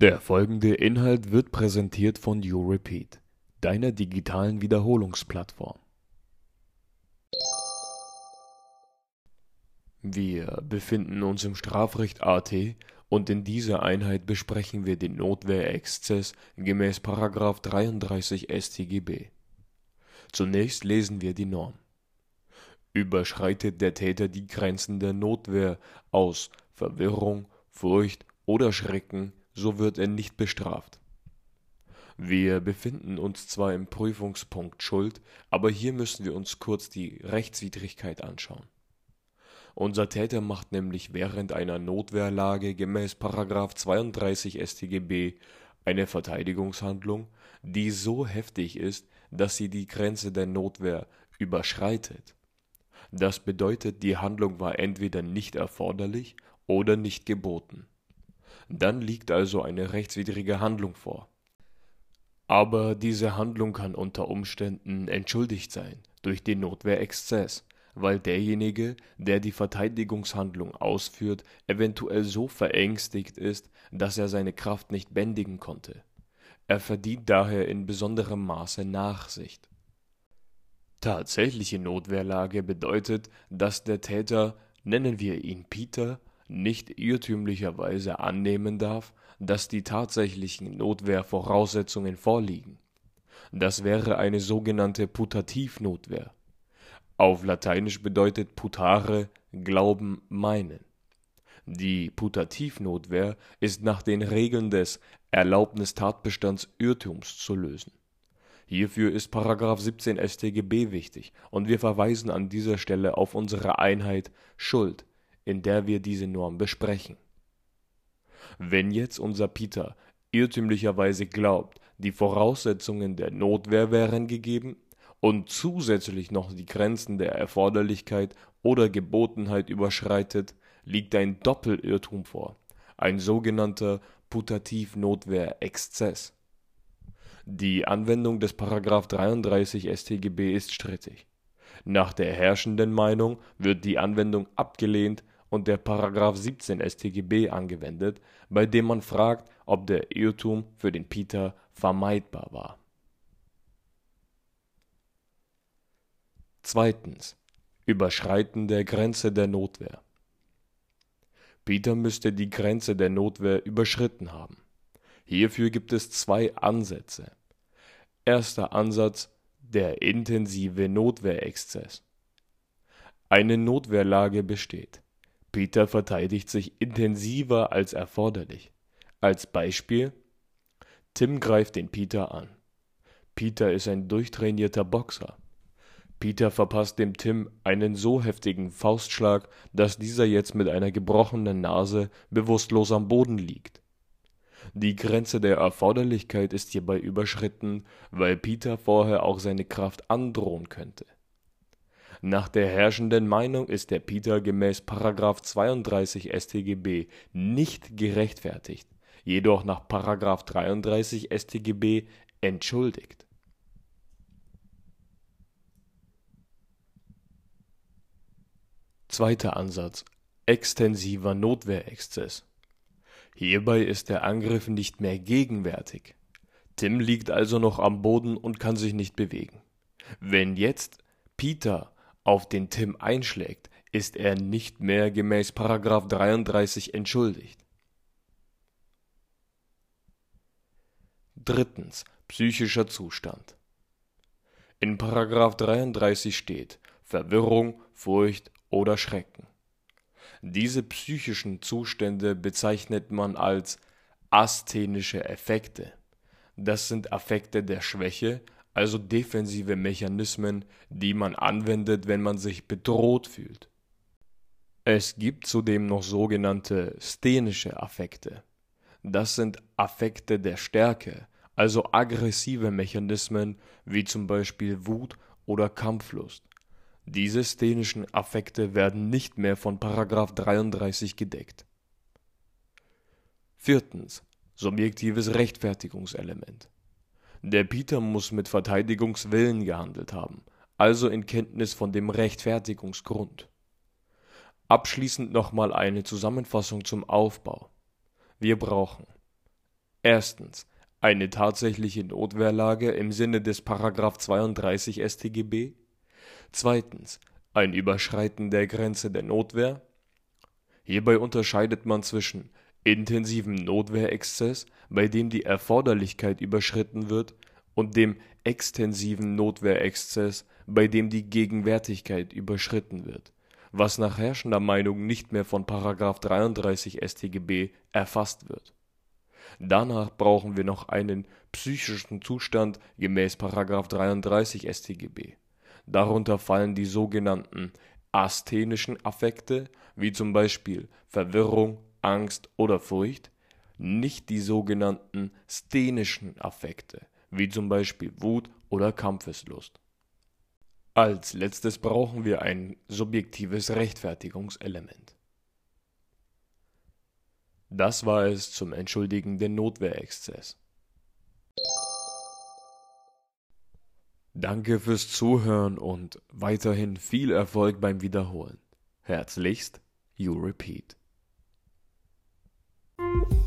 Der folgende Inhalt wird präsentiert von YouRepeat, deiner digitalen Wiederholungsplattform. Wir befinden uns im Strafrecht AT und in dieser Einheit besprechen wir den Notwehrexzess gemäß § 33 StGB. Zunächst lesen wir die Norm. Überschreitet der Täter die Grenzen der Notwehr aus Verwirrung, Furcht oder Schrecken, so wird er nicht bestraft. Wir befinden uns zwar im Prüfungspunkt Schuld, aber hier müssen wir uns kurz die Rechtswidrigkeit anschauen. Unser Täter macht nämlich während einer Notwehrlage gemäß § 32 StGB eine Verteidigungshandlung, die so heftig ist, dass sie die Grenze der Notwehr überschreitet. Das bedeutet, die Handlung war entweder nicht erforderlich oder nicht geboten. Dann liegt also eine rechtswidrige Handlung vor. Aber diese Handlung kann unter Umständen entschuldigt sein durch den Notwehrexzess, weil derjenige, der die Verteidigungshandlung ausführt, eventuell so verängstigt ist, dass er seine Kraft nicht bändigen konnte. Er verdient daher in besonderem Maße Nachsicht. Tatsächliche Notwehrlage bedeutet, dass der Täter, nennen wir ihn Peter, nicht irrtümlicherweise annehmen darf, dass die tatsächlichen Notwehrvoraussetzungen vorliegen. Das wäre eine sogenannte Putativnotwehr. Auf Lateinisch bedeutet putare Glauben, meinen. Die Putativnotwehr ist nach den Regeln des Erlaubnistatbestands Irrtums zu lösen. Hierfür ist § 17 StGB wichtig und wir verweisen an dieser Stelle auf unsere Einheit Schuld in der wir diese Norm besprechen. Wenn jetzt unser Peter irrtümlicherweise glaubt, die Voraussetzungen der Notwehr wären gegeben und zusätzlich noch die Grenzen der Erforderlichkeit oder Gebotenheit überschreitet, liegt ein Doppelirrtum vor, ein sogenannter Putativ-Notwehr-Exzess. Die Anwendung des § 33 StGB ist strittig. Nach der herrschenden Meinung wird die Anwendung abgelehnt und der § 17 StGB angewendet, bei dem man fragt, ob der Irrtum für den Peter vermeidbar war. Zweitens. Überschreiten der Grenze der Notwehr. Peter müsste die Grenze der Notwehr überschritten haben. Hierfür gibt es zwei Ansätze. Erster Ansatz der intensive Notwehrexzess. Eine Notwehrlage besteht Peter verteidigt sich intensiver als erforderlich. Als Beispiel: Tim greift den Peter an. Peter ist ein durchtrainierter Boxer. Peter verpasst dem Tim einen so heftigen Faustschlag, dass dieser jetzt mit einer gebrochenen Nase bewusstlos am Boden liegt. Die Grenze der Erforderlichkeit ist hierbei überschritten, weil Peter vorher auch seine Kraft androhen könnte nach der herrschenden Meinung ist der Peter gemäß § 32 StGB nicht gerechtfertigt, jedoch nach § 33 StGB entschuldigt. Zweiter Ansatz extensiver Notwehrexzess. Hierbei ist der Angriff nicht mehr gegenwärtig. Tim liegt also noch am Boden und kann sich nicht bewegen. Wenn jetzt Peter auf den Tim einschlägt, ist er nicht mehr gemäß § 33 entschuldigt. Drittens. Psychischer Zustand. In § 33 steht Verwirrung, Furcht oder Schrecken. Diese psychischen Zustände bezeichnet man als asthenische Effekte. Das sind Affekte der Schwäche, also defensive Mechanismen, die man anwendet, wenn man sich bedroht fühlt. Es gibt zudem noch sogenannte sthenische Affekte. Das sind Affekte der Stärke, also aggressive Mechanismen wie zum Beispiel Wut oder Kampflust. Diese sthenischen Affekte werden nicht mehr von § 33 gedeckt. Viertens. Subjektives Rechtfertigungselement der Peter muss mit Verteidigungswillen gehandelt haben, also in Kenntnis von dem Rechtfertigungsgrund. Abschließend nochmal eine Zusammenfassung zum Aufbau. Wir brauchen Erstens eine tatsächliche Notwehrlage im Sinne des § 32 StGB. Zweitens ein Überschreiten der Grenze der Notwehr. Hierbei unterscheidet man zwischen intensivem Notwehrexzess, bei dem die Erforderlichkeit überschritten wird, und dem extensiven Notwehrexzess, bei dem die Gegenwärtigkeit überschritten wird, was nach herrschender Meinung nicht mehr von § 33 StGB erfasst wird. Danach brauchen wir noch einen psychischen Zustand gemäß § 33 StGB. Darunter fallen die sogenannten asthenischen Affekte wie zum Beispiel Verwirrung, Angst oder Furcht, nicht die sogenannten sthenischen Affekte wie zum Beispiel Wut oder Kampfeslust. Als letztes brauchen wir ein subjektives Rechtfertigungselement. Das war es zum Entschuldigen den Notwehrexzess. Danke fürs Zuhören und weiterhin viel Erfolg beim Wiederholen. Herzlichst, You Repeat. Thank you.